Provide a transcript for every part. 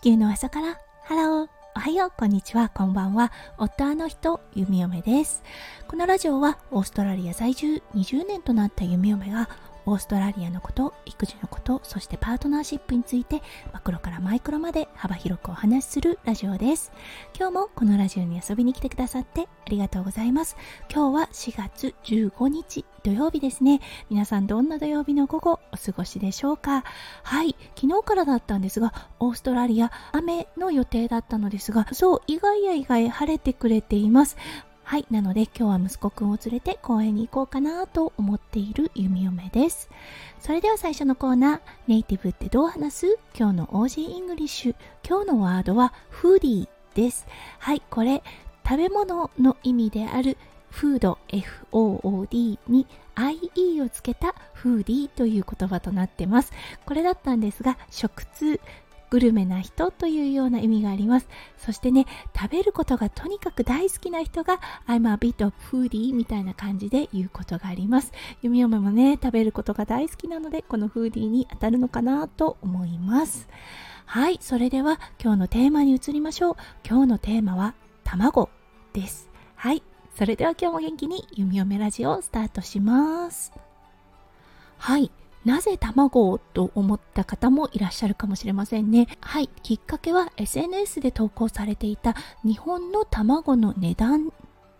地球の朝から。ハロー。おはよう。こんにちは。こんばんは。夫あの人。弓嫁です。このラジオはオーストラリア在住。20年となった弓嫁がオーストラリアのこと、育児のこと、そしてパートナーシップについてマクロからマイクロまで幅広くお話しするラジオです。今日もこのラジオに遊びに来てくださってありがとうございます。今日は4月15日土曜日ですね。皆さんどんな土曜日の午後お過ごしでしょうか？はい、昨日からだったんですが、オーストラリア雨の予定だったのですが、そう、意外や意外晴れてくれています。はい。なので今日は息子くんを連れて公園に行こうかなと思っている弓嫁です。それでは最初のコーナー、ネイティブってどう話す？今日の Aussie English。今日のワードは foodie です。はい。これ、食べ物の意味であるフード FOOD に IE をつけたフーディーという言葉となってます。これだったんですが、食通、グルメな人というような意味があります。そしてね、食べることがとにかく大好きな人が I'm a bit of foodie みたいな感じで言うことがあります。弓嫁もね、食べることが大好きなので、このフーディーに当たるのかなと思います。はい、それでは今日のテーマに移りましょう。今日のテーマは卵です。はい、それでは今日も元気に弓嫁ラジオをスタートします。はい、なぜ卵と思った方もいらっしゃるかもしれませんね。はい、きっかけは SNS で投稿されていた日本の卵の値段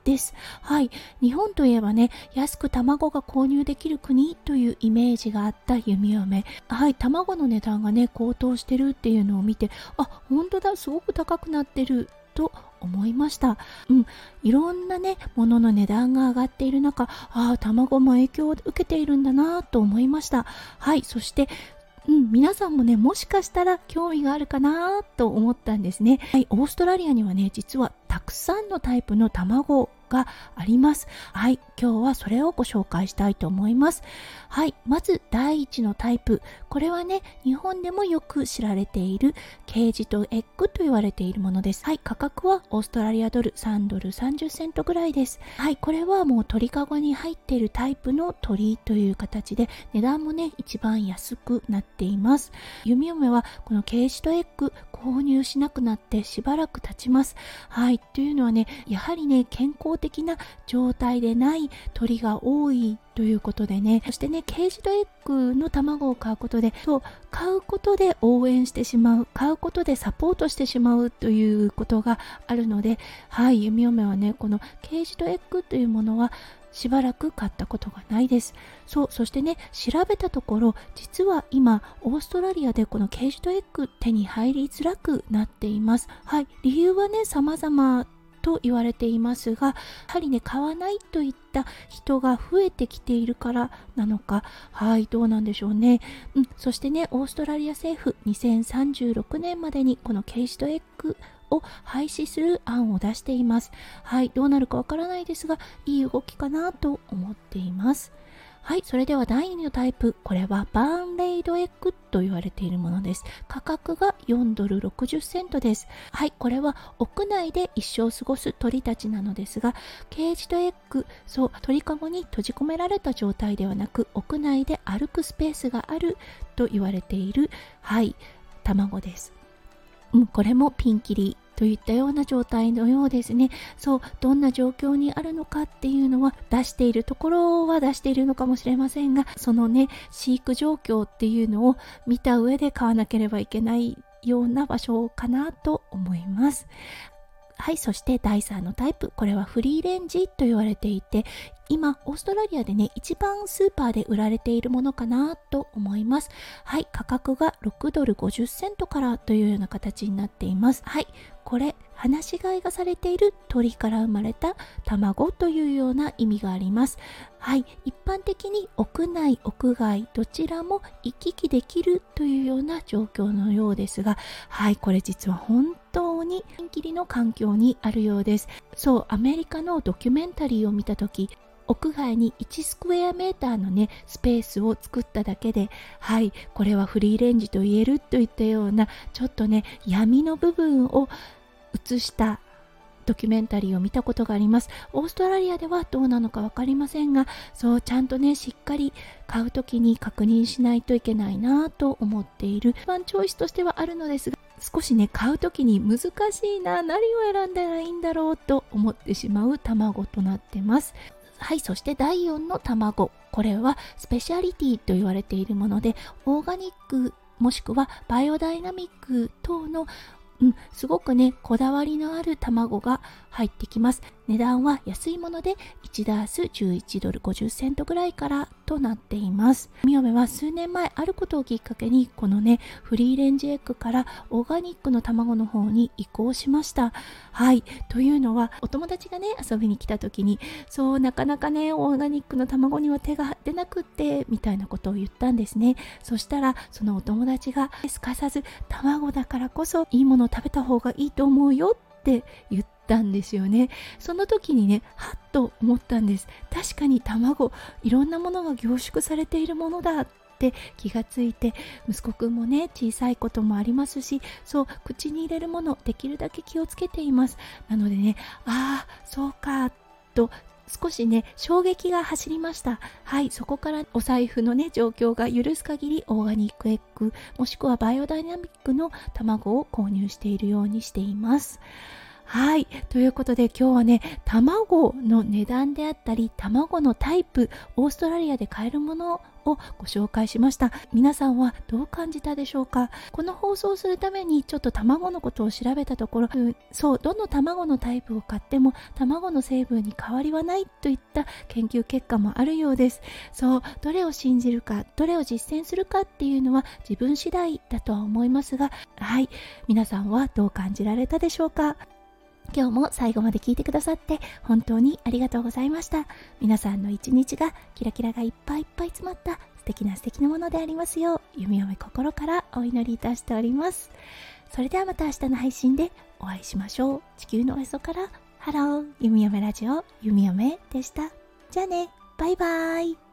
です。はい。日本といえばね、安く卵が購入できる国というイメージがあった弓嫁。はい。卵の値段がね、高騰してるっていうのを見て、あ、本当だ、すごく高くなってると思いました。うん、いろんなね、ものの値段が上がっている中、ああ、卵も影響を受けているんだなと思いました。はい、そして、うん、皆さんもね、もしかしたら興味があるかなと思ったんですね。はい、オーストラリアにはね、実はたくさんのタイプの卵があります。はい、今日はそれをご紹介したいと思います。はい、まず第1のタイプ。これはね、日本でもよく知られているケージとエッグと言われているものです。はい、価格はオーストラリアドル3ドル30セントぐらいです。はい、これはもう鳥かごに入っているタイプの鳥という形で、値段もね、一番安くなっています。弓嫁はこのケージとエッグ購入しなくなってしばらく経ちます。はい、というのはね、やはりね、健康的な状態でない鳥が多いということでね、そしてね、ケージドエッグの卵を買うことで、そう、買うことで応援してしまう、買うことでサポートしてしまうということがあるので、はい、弓嫁はね、このケージドエッグというものは、しばらく買ったことがないです。そう、そしてね、調べたところ、実は今、オーストラリアでこのケージドエッグ手に入りづらくなっています。はい、理由はね、様々と言われていますが、やはりね、買わないといった人が増えてきているからなのか、はい、どうなんでしょうね。うん、そしてね、オーストラリア政府、2036年までにこのケージドエッグを廃止する案を出しています。はい、どうなるかわからないですが、いい動きかなと思っています。はい、それでは第2のタイプ。これはバーンレイドエッグと言われているものです。価格が4ドル60セントです。はい、これは屋内で一生過ごす鳥たちなのですが、ケージドエッグ、そう、鳥かごに閉じ込められた状態ではなく、屋内で歩くスペースがあると言われている、はい、卵です。うん、これもピンキリといったような状態のようですね。そう、どんな状況にあるのかっていうのは出しているところは出しているのかもしれませんが、そのね、飼育状況っていうのを見た上で買わなければいけないような場所かなと思います。はい、そして第3のタイプ。これはフリーレンジと言われていて、今、オーストラリアでね、一番スーパーで売られているものかなと思います。はい、価格が6ドル50セントからというような形になっています。はい、これ、放し飼いがされている鳥から生まれた卵というような意味があります。はい、一般的に屋内、屋外、どちらも行き来できるというような状況のようですが、はい、これ実は本当にピンキリの環境にあるようです。そう、アメリカのドキュメンタリーを見た時屋外に1スクエアメーターのねスペースを作っただけではいこれはフリーレンジと言えるといったようなちょっとね闇の部分を映したドキュメンタリーを見たことがあります。オーストラリアではどうなのか分かりませんが、そうちゃんとね、しっかり買う時に確認しないといけないなと思っている。ワンチョイスとしてはあるのですが、少しね買う時に難しいな何を選んだらいいんだろうと思ってしまう卵となってますはいそして第4の卵これはスペシャリティと言われているものでオーガニックもしくはバイオダイナミック等のうん、すごくね、こだわりのある卵が入ってきます。値段は安いもので1ダース11ドル50セントぐらいからとなっています。みおめは数年前あることをきっかけにこのねフリーレンジエッグからオーガニックの卵の方に移行しました。はい。というのはお友達がね遊びに来た時にそうなかなかねオーガニックの卵には手が出なくってみたいなことを言ったんですね。そしたらそのお友達がすかさず卵だからこそいいものを食べた方がいいと思うよって言ってたんですよね。その時にねはっと思ったんです。確かに卵いろんなものが凝縮されているものだって気がついて息子くんもね小さいこともありますしそう口に入れるものできるだけ気をつけています。なのでねああそうかと少しね衝撃が走りました。はいそこからお財布のね状況が許す限りオーガニックエッグもしくはバイオダイナミックの卵を購入しているようにしています。はい。ということで今日はね、卵の値段であったり、卵のタイプ、オーストラリアで買えるものをご紹介しました。皆さんはどう感じたでしょうか？この放送するためにちょっと卵のことを調べたところ、そう、どの卵のタイプを買っても卵の成分に変わりはないといった研究結果もあるようです。そう、どれを信じるか、どれを実践するかっていうのは自分次第だとは思いますが、はい、皆さんはどう感じられたでしょうか？今日も最後まで聞いてくださって本当にありがとうございました。皆さんの一日がキラキラがいっぱいいっぱい詰まった素敵な素敵なものでありますよう、弓嫁心からお祈りいたしております。それではまた明日の配信でお会いしましょう。地球のおへそからハロー、弓嫁ラジオ、弓嫁でした。じゃあね、バイバーイ。